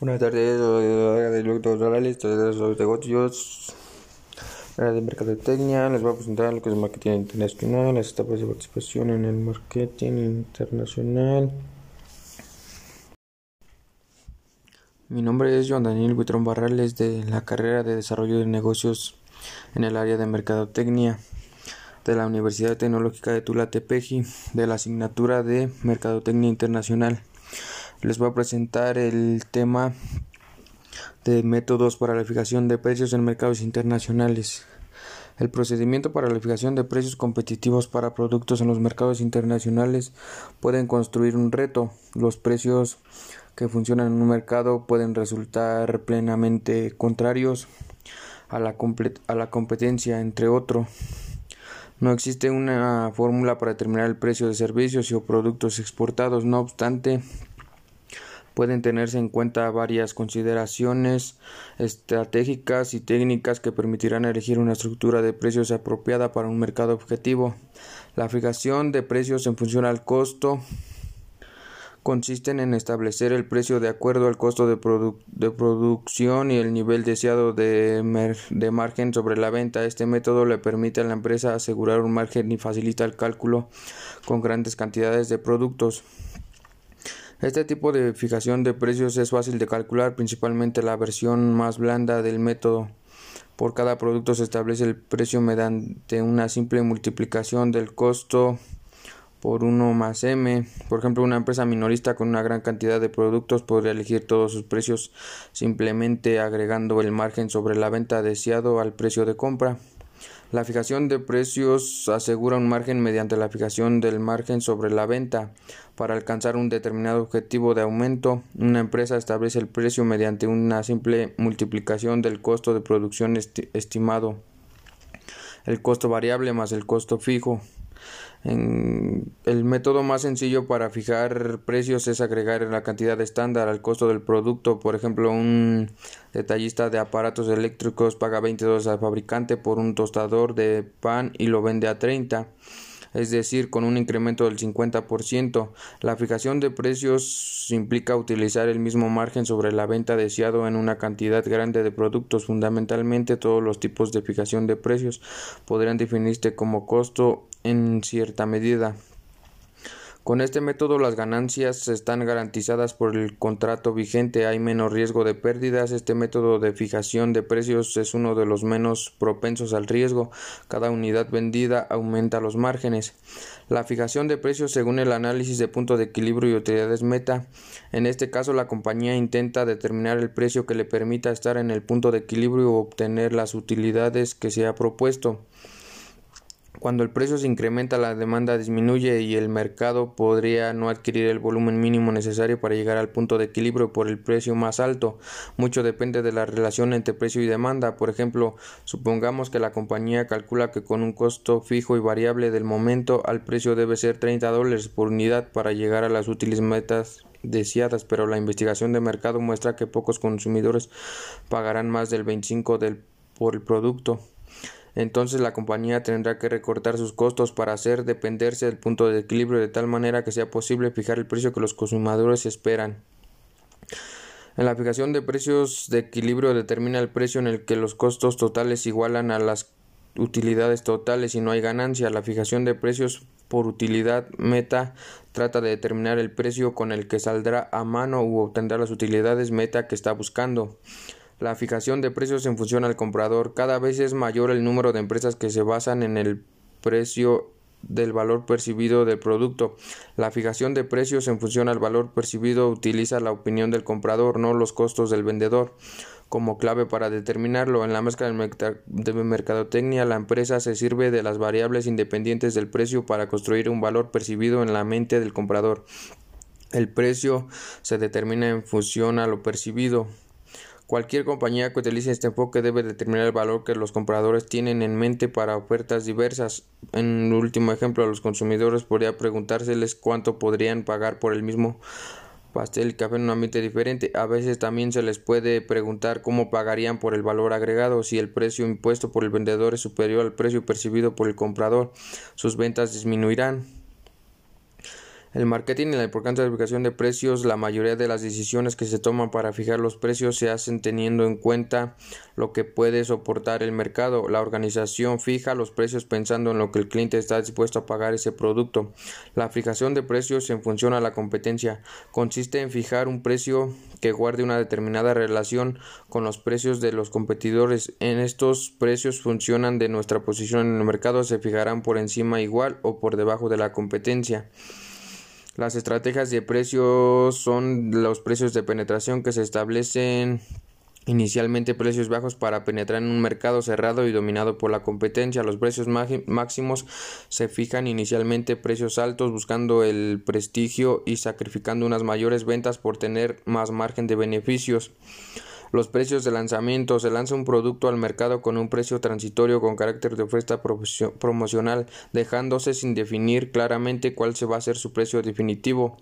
Buenas tardes, de Morales, de negocios, de mercadotecnia. Les voy a presentar lo que es marketing internacional, las etapas de participación en el marketing internacional. Mi nombre es Joan Daniel Buitrón Barrales de la carrera de desarrollo de negocios en el área de mercadotecnia de la Universidad Tecnológica de Tula Tepeji de la asignatura de Mercadotecnia Internacional. Les voy a presentar el tema de métodos para la fijación de precios en mercados internacionales. El procedimiento para la fijación de precios competitivos para productos en los mercados internacionales pueden construir un reto. Los precios que funcionan en un mercado pueden resultar plenamente contrarios a la, a la competencia, entre otros. No existe una fórmula para determinar el precio de servicios o productos exportados, no obstante, pueden tenerse en cuenta varias consideraciones estratégicas y técnicas que permitirán elegir una estructura de precios apropiada para un mercado objetivo. La fijación de precios en función al costo consisten en establecer el precio de acuerdo al costo de, producción y el nivel deseado de, de, margen sobre la venta. Este método le permite a la empresa asegurar un margen y facilita el cálculo con grandes cantidades de productos. Este tipo de fijación de precios es fácil de calcular, principalmente la versión más blanda del método. Por cada producto se establece el precio mediante una simple multiplicación del costo por 1 más m. Por ejemplo, una empresa minorista con una gran cantidad de productos podría elegir todos sus precios simplemente agregando el margen sobre la venta deseado al precio de compra. La fijación de precios asegura un margen mediante la fijación del margen sobre la venta. Para alcanzar un determinado objetivo de aumento, una empresa establece el precio mediante una simple multiplicación del costo de producción estimado, el costo variable más el costo fijo. El método más sencillo para fijar precios es agregar la cantidad estándar al costo del producto. Por ejemplo, un detallista de aparatos eléctricos paga 20 dólares al fabricante por un tostador de pan y lo vende a 30 es decir, con un incremento del 50%. La fijación de precios implica utilizar el mismo margen sobre la venta deseado en una cantidad grande de productos. Fundamentalmente, todos los tipos de fijación de precios podrían definirse como costo en cierta medida. Con este método las ganancias están garantizadas por el contrato vigente, hay menos riesgo de pérdidas. Este método de fijación de precios es uno de los menos propensos al riesgo. Cada unidad vendida aumenta los márgenes. La fijación de precios según el análisis de punto de equilibrio y utilidades meta. En este caso la compañía intenta determinar el precio que le permita estar en el punto de equilibrio o obtener las utilidades que se ha propuesto. Cuando el precio se incrementa, la demanda disminuye y el mercado podría no adquirir el volumen mínimo necesario para llegar al punto de equilibrio por el precio más alto. Mucho depende de la relación entre precio y demanda. Por ejemplo, supongamos que la compañía calcula que con un costo fijo y variable del momento al precio debe ser 30 dólares por unidad para llegar a las útiles metas deseadas, pero la investigación de mercado muestra que pocos consumidores pagarán más del 25 del por el producto entonces la compañía tendrá que recortar sus costos para hacer dependerse del punto de equilibrio de tal manera que sea posible fijar el precio que los consumidores esperan. En la fijación de precios de equilibrio determina el precio en el que los costos totales igualan a las utilidades totales y no hay ganancia. La fijación de precios por utilidad meta trata de determinar el precio con el que saldrá a mano u obtendrá las utilidades meta que está buscando. La fijación de precios en función al comprador. Cada vez es mayor el número de empresas que se basan en el precio del valor percibido del producto. La fijación de precios en función al valor percibido utiliza la opinión del comprador, no los costos del vendedor. Como clave para determinarlo, en la mezcla de mercadotecnia, la empresa se sirve de las variables independientes del precio para construir un valor percibido en la mente del comprador. El precio se determina en función a lo percibido. Cualquier compañía que utilice este enfoque debe determinar el valor que los compradores tienen en mente para ofertas diversas. En último ejemplo, a los consumidores podría preguntárseles cuánto podrían pagar por el mismo pastel y café en un ambiente diferente. A veces también se les puede preguntar cómo pagarían por el valor agregado. Si el precio impuesto por el vendedor es superior al precio percibido por el comprador, sus ventas disminuirán. El marketing y la importancia de la fijación de precios, la mayoría de las decisiones que se toman para fijar los precios se hacen teniendo en cuenta lo que puede soportar el mercado. La organización fija los precios pensando en lo que el cliente está dispuesto a pagar ese producto. La fijación de precios en función a la competencia consiste en fijar un precio que guarde una determinada relación con los precios de los competidores. En estos precios funcionan de nuestra posición en el mercado se fijarán por encima igual o por debajo de la competencia. Las estrategias de precios son los precios de penetración que se establecen inicialmente precios bajos para penetrar en un mercado cerrado y dominado por la competencia. Los precios máximos se fijan inicialmente precios altos buscando el prestigio y sacrificando unas mayores ventas por tener más margen de beneficios. Los precios de lanzamiento. Se lanza un producto al mercado con un precio transitorio con carácter de oferta promocional, dejándose sin definir claramente cuál se va a ser su precio definitivo.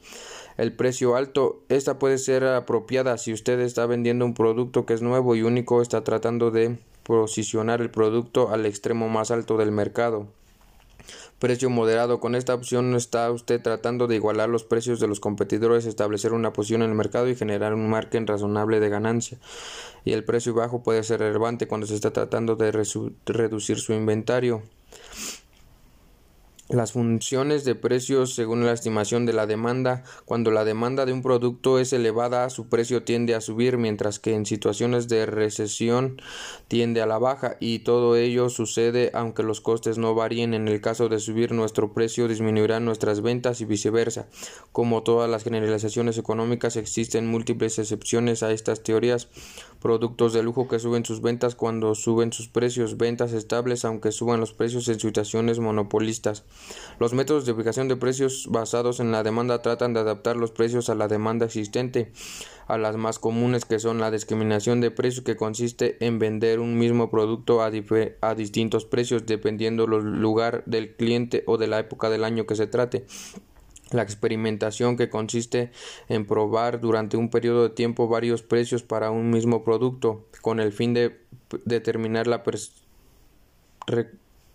El precio alto. Esta puede ser apropiada si usted está vendiendo un producto que es nuevo y único, está tratando de posicionar el producto al extremo más alto del mercado. Precio moderado. Con esta opción está usted tratando de igualar los precios de los competidores, establecer una posición en el mercado y generar un margen razonable de ganancia. Y el precio bajo puede ser relevante cuando se está tratando de reducir su inventario. Las funciones de precios según la estimación de la demanda. Cuando la demanda de un producto es elevada, su precio tiende a subir, mientras que en situaciones de recesión tiende a la baja, y todo ello sucede aunque los costes no varíen. En el caso de subir nuestro precio, disminuirán nuestras ventas y viceversa. Como todas las generalizaciones económicas, existen múltiples excepciones a estas teorías. Productos de lujo que suben sus ventas cuando suben sus precios, ventas estables aunque suban los precios en situaciones monopolistas. Los métodos de fijación de precios basados en la demanda tratan de adaptar los precios a la demanda existente, a las más comunes que son la discriminación de precios que consiste en vender un mismo producto a, a distintos precios dependiendo del lugar del cliente o de la época del año que se trate. La experimentación que consiste en probar durante un periodo de tiempo varios precios para un mismo producto con el fin de determinar la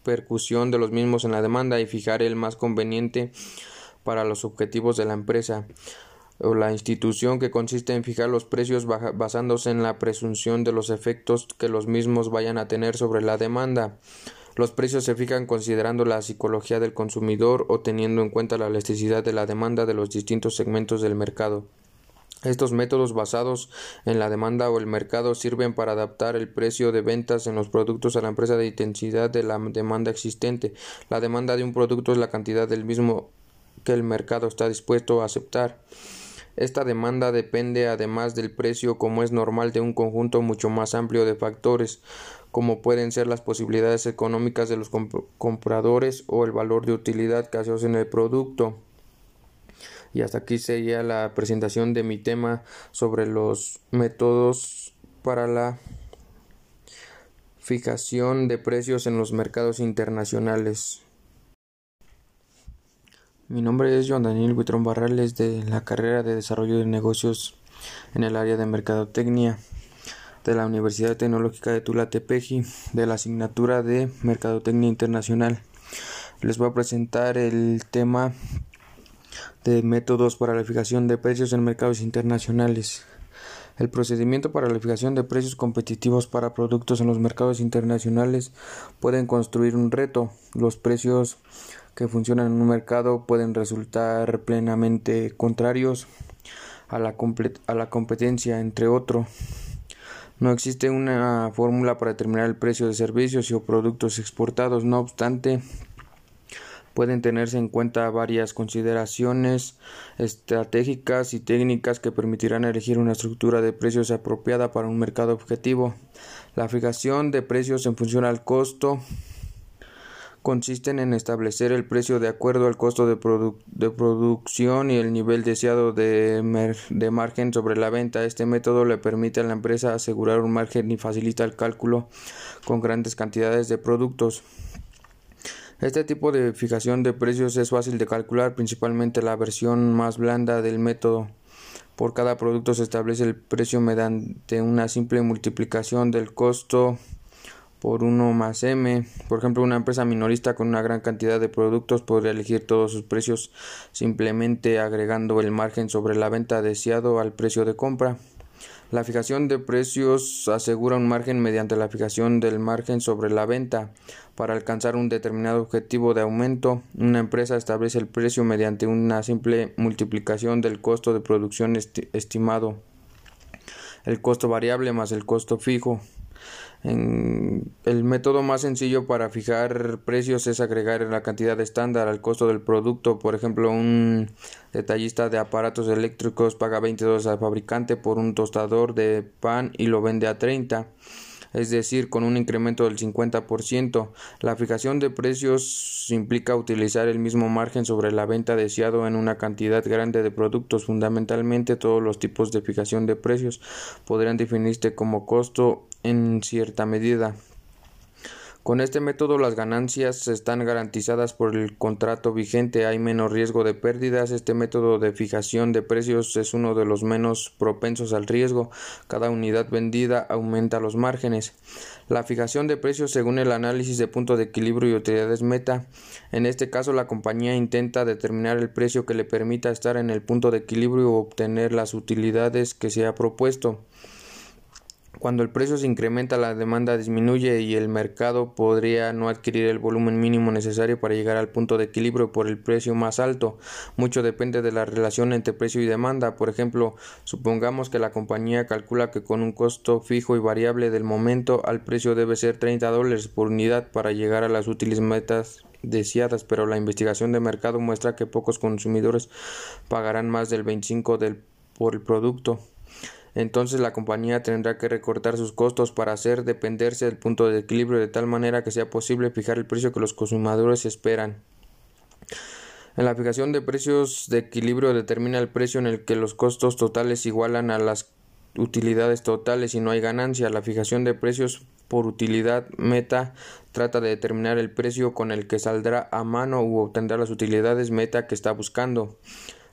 repercusión de los mismos en la demanda y fijar el más conveniente para los objetivos de la empresa o la institución que consiste en fijar los precios basándose en la presunción de los efectos que los mismos vayan a tener sobre la demanda. Los precios se fijan considerando la psicología del consumidor o teniendo en cuenta la elasticidad de la demanda de los distintos segmentos del mercado. Estos métodos basados en la demanda o el mercado sirven para adaptar el precio de ventas en los productos a la empresa de intensidad de la demanda existente. La demanda de un producto es la cantidad del mismo que el mercado está dispuesto a aceptar. Esta demanda depende además del precio como es normal de un conjunto mucho más amplio de factores como pueden ser las posibilidades económicas de los compradores o el valor de utilidad que asocian el producto. Y hasta aquí sería la presentación de mi tema sobre los métodos para la fijación de precios en los mercados internacionales. Mi nombre es Joan Daniel Buitrón Barrales de la carrera de Desarrollo de Negocios en el área de Mercadotecnia de la Universidad Tecnológica de Tula Tepeji de la asignatura de Mercadotecnia Internacional. Les voy a presentar el tema de métodos para la fijación de precios en mercados internacionales. El procedimiento para la fijación de precios competitivos para productos en los mercados internacionales pueden construir un reto. Los precios que funcionan en un mercado pueden resultar plenamente contrarios a la, a la competencia, entre otros. No existe una fórmula para determinar el precio de servicios o productos exportados, no obstante, pueden tenerse en cuenta varias consideraciones estratégicas y técnicas que permitirán elegir una estructura de precios apropiada para un mercado objetivo. La fijación de precios en función al costo consisten en establecer el precio de acuerdo al costo de, producción y el nivel deseado de, de, margen sobre la venta. Este método le permite a la empresa asegurar un margen y facilita el cálculo con grandes cantidades de productos. Este tipo de fijación de precios es fácil de calcular, principalmente la versión más blanda del método. Por cada producto se establece el precio mediante una simple multiplicación del costo por 1 más M. Por ejemplo, una empresa minorista con una gran cantidad de productos podría elegir todos sus precios simplemente agregando el margen sobre la venta deseado al precio de compra. La fijación de precios asegura un margen mediante la fijación del margen sobre la venta. Para alcanzar un determinado objetivo de aumento, una empresa establece el precio mediante una simple multiplicación del costo de producción estimado, el costo variable más el costo fijo. En el método más sencillo para fijar precios es agregar la cantidad estándar al costo del producto. Por ejemplo, un detallista de aparatos eléctricos paga 20 dólares al fabricante por un tostador de pan y lo vende a 30 es decir, con un incremento del 50%. La fijación de precios implica utilizar el mismo margen sobre la venta deseado en una cantidad grande de productos. Fundamentalmente, todos los tipos de fijación de precios podrían definirse como costo en cierta medida. Con este método las ganancias están garantizadas por el contrato vigente, hay menos riesgo de pérdidas. Este método de fijación de precios es uno de los menos propensos al riesgo. Cada unidad vendida aumenta los márgenes. La fijación de precios según el análisis de punto de equilibrio y utilidades meta. En este caso la compañía intenta determinar el precio que le permita estar en el punto de equilibrio o obtener las utilidades que se ha propuesto. Cuando el precio se incrementa, la demanda disminuye y el mercado podría no adquirir el volumen mínimo necesario para llegar al punto de equilibrio por el precio más alto. Mucho depende de la relación entre precio y demanda. Por ejemplo, supongamos que la compañía calcula que con un costo fijo y variable del momento al precio debe ser 30 dólares por unidad para llegar a las útiles metas deseadas, pero la investigación de mercado muestra que pocos consumidores pagarán más del 25 del, por el producto entonces la compañía tendrá que recortar sus costos para hacer dependerse del punto de equilibrio de tal manera que sea posible fijar el precio que los consumidores esperan. En la fijación de precios de equilibrio determina el precio en el que los costos totales igualan a las utilidades totales y no hay ganancia. La fijación de precios por utilidad meta trata de determinar el precio con el que saldrá a mano u obtendrá las utilidades meta que está buscando.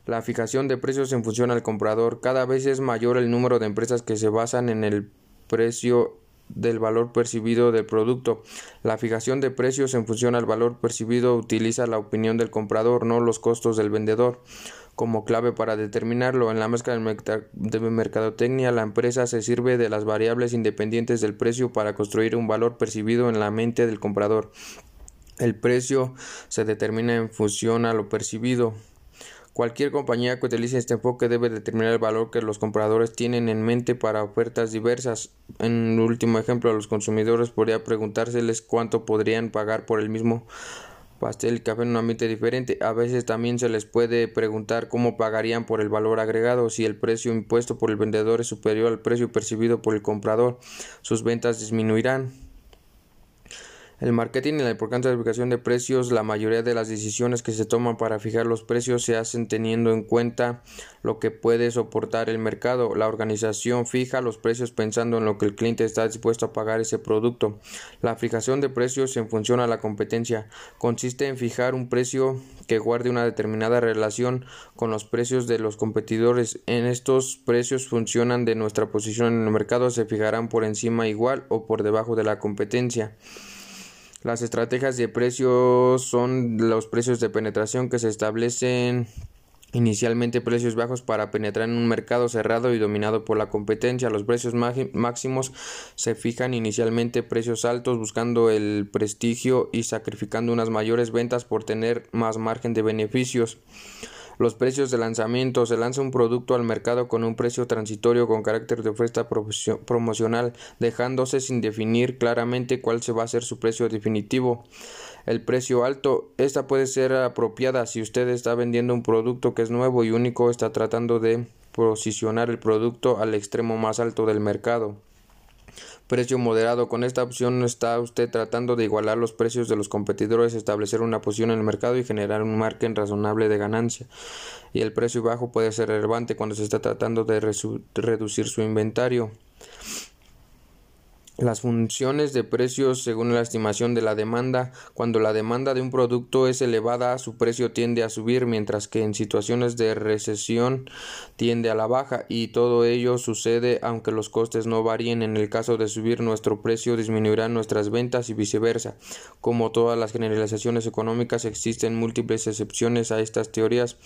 La fijación de precios en función al comprador. Cada vez es mayor el número de empresas que se basan en el precio del valor percibido del producto. La fijación de precios en función al valor percibido utiliza la opinión del comprador, no los costos del vendedor. Como clave para determinarlo, en la mezcla de mercadotecnia, la empresa se sirve de las variables independientes del precio para construir un valor percibido en la mente del comprador. El precio se determina en función a lo percibido. Cualquier compañía que utilice este enfoque debe determinar el valor que los compradores tienen en mente para ofertas diversas. En último ejemplo, a los consumidores podría preguntárseles cuánto podrían pagar por el mismo pastel y café en un ambiente diferente. A veces también se les puede preguntar cómo pagarían por el valor agregado. Si el precio impuesto por el vendedor es superior al precio percibido por el comprador, sus ventas disminuirán. El marketing y la importancia de la fijación de precios, la mayoría de las decisiones que se toman para fijar los precios se hacen teniendo en cuenta lo que puede soportar el mercado. La organización fija los precios pensando en lo que el cliente está dispuesto a pagar ese producto. La fijación de precios en función a la competencia consiste en fijar un precio que guarde una determinada relación con los precios de los competidores. En estos precios funcionan de nuestra posición en el mercado se fijarán por encima igual o por debajo de la competencia. Las estrategias de precios son los precios de penetración que se establecen inicialmente precios bajos para penetrar en un mercado cerrado y dominado por la competencia. Los precios máximos se fijan inicialmente precios altos buscando el prestigio y sacrificando unas mayores ventas por tener más margen de beneficios los precios de lanzamiento. Se lanza un producto al mercado con un precio transitorio con carácter de oferta promocional, dejándose sin definir claramente cuál se va a ser su precio definitivo. El precio alto. Esta puede ser apropiada si usted está vendiendo un producto que es nuevo y único, está tratando de posicionar el producto al extremo más alto del mercado. Precio moderado. Con esta opción no está usted tratando de igualar los precios de los competidores, establecer una posición en el mercado y generar un margen razonable de ganancia. Y el precio bajo puede ser relevante cuando se está tratando de reducir su inventario. Las funciones de precios según la estimación de la demanda. Cuando la demanda de un producto es elevada, su precio tiende a subir, mientras que en situaciones de recesión tiende a la baja, y todo ello sucede aunque los costes no varíen. En el caso de subir nuestro precio, disminuirán nuestras ventas y viceversa. Como todas las generalizaciones económicas, existen múltiples excepciones a estas teorías.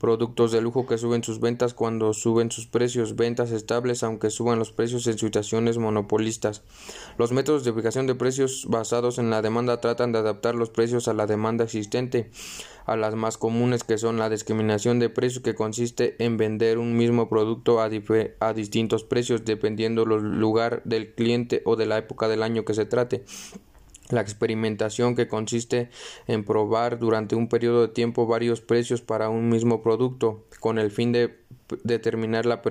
Productos de lujo que suben sus ventas cuando suben sus precios, ventas estables aunque suban los precios en situaciones monopolistas. Los métodos de fijación de precios basados en la demanda tratan de adaptar los precios a la demanda existente, a las más comunes que son la discriminación de precios que consiste en vender un mismo producto a, a distintos precios dependiendo del lugar del cliente o de la época del año que se trate. La experimentación que consiste en probar durante un periodo de tiempo varios precios para un mismo producto con el fin de determinar la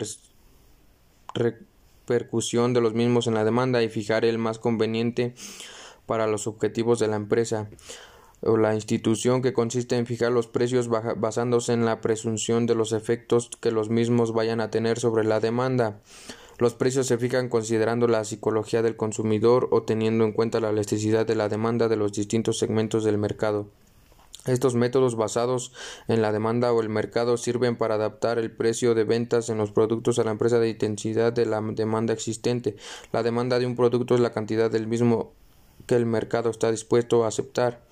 percusión de los mismos en la demanda y fijar el más conveniente para los objetivos de la empresa o la institución que consiste en fijar los precios basándose en la presunción de los efectos que los mismos vayan a tener sobre la demanda. Los precios se fijan considerando la psicología del consumidor o teniendo en cuenta la elasticidad de la demanda de los distintos segmentos del mercado. Estos métodos basados en la demanda o el mercado sirven para adaptar el precio de ventas en los productos a la empresa de intensidad de la demanda existente. La demanda de un producto es la cantidad del mismo que el mercado está dispuesto a aceptar.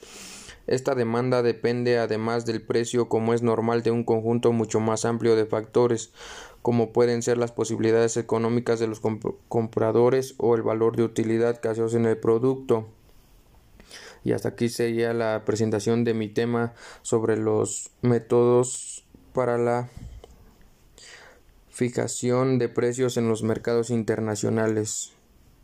Esta demanda depende además del precio como es normal de un conjunto mucho más amplio de factores como pueden ser las posibilidades económicas de los compradores o el valor de utilidad que asocian el producto. Y hasta aquí sería la presentación de mi tema sobre los métodos para la fijación de precios en los mercados internacionales.